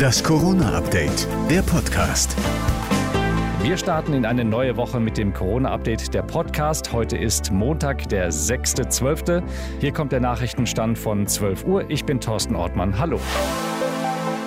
Das Corona-Update, der Podcast. Wir starten in eine neue Woche mit dem Corona-Update der Podcast. Heute ist Montag, der 6.12. Hier kommt der Nachrichtenstand von 12 Uhr. Ich bin Thorsten Ortmann. Hallo.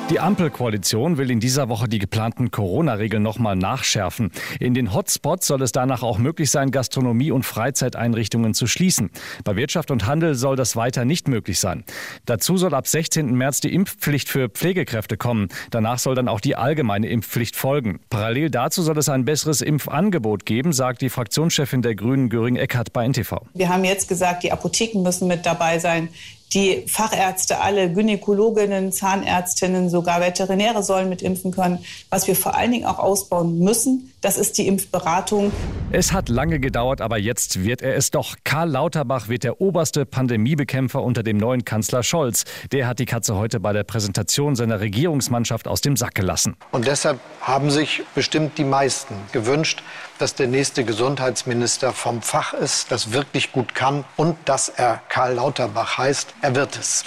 Die Ampelkoalition will in dieser Woche die geplanten Corona-Regeln nochmal nachschärfen. In den Hotspots soll es danach auch möglich sein, Gastronomie und Freizeiteinrichtungen zu schließen. Bei Wirtschaft und Handel soll das weiter nicht möglich sein. Dazu soll ab 16. März die Impfpflicht für Pflegekräfte kommen. Danach soll dann auch die allgemeine Impfpflicht folgen. Parallel dazu soll es ein besseres Impfangebot geben, sagt die Fraktionschefin der Grünen Göring Eckhardt bei NTV. Wir haben jetzt gesagt, die Apotheken müssen mit dabei sein die Fachärzte, alle Gynäkologinnen, Zahnärztinnen, sogar Veterinäre sollen mitimpfen können. Was wir vor allen Dingen auch ausbauen müssen, das ist die Impfberatung. Es hat lange gedauert, aber jetzt wird er es doch. Karl Lauterbach wird der oberste Pandemiebekämpfer unter dem neuen Kanzler Scholz. Der hat die Katze heute bei der Präsentation seiner Regierungsmannschaft aus dem Sack gelassen. Und deshalb haben sich bestimmt die meisten gewünscht, dass der nächste Gesundheitsminister vom Fach ist, das wirklich gut kann und dass er Karl Lauterbach heißt. Er wird es.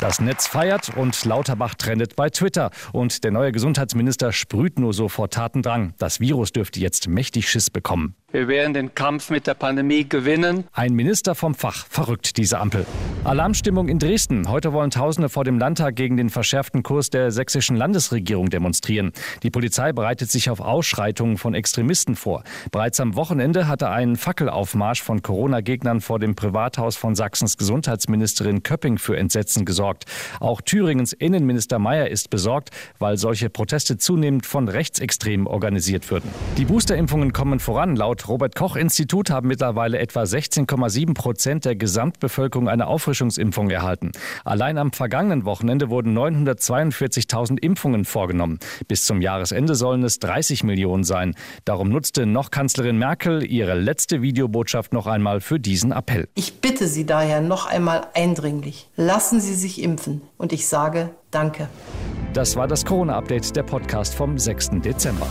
Das Netz feiert und Lauterbach trendet bei Twitter. Und der neue Gesundheitsminister sprüht nur so vor Tatendrang. Das Virus dürfte jetzt mächtig Schiss bekommen. Wir werden den Kampf mit der Pandemie gewinnen. Ein Minister vom Fach verrückt diese Ampel. Alarmstimmung in Dresden. Heute wollen Tausende vor dem Landtag gegen den verschärften Kurs der sächsischen Landesregierung demonstrieren. Die Polizei bereitet sich auf Ausschreitungen von Extremisten vor. Bereits am Wochenende hatte ein Fackelaufmarsch von Corona-Gegnern vor dem Privathaus von Sachsens Gesundheitsministerin Köpping für Entsetzen gesorgt. Auch Thüringens Innenminister Mayer ist besorgt, weil solche Proteste zunehmend von Rechtsextremen organisiert würden. Die Boosterimpfungen kommen voran. Laut Laut Robert Koch Institut haben mittlerweile etwa 16,7 Prozent der Gesamtbevölkerung eine Auffrischungsimpfung erhalten. Allein am vergangenen Wochenende wurden 942.000 Impfungen vorgenommen. Bis zum Jahresende sollen es 30 Millionen sein. Darum nutzte noch Kanzlerin Merkel ihre letzte Videobotschaft noch einmal für diesen Appell. Ich bitte Sie daher noch einmal eindringlich, lassen Sie sich impfen. Und ich sage Danke. Das war das Corona-Update, der Podcast vom 6. Dezember.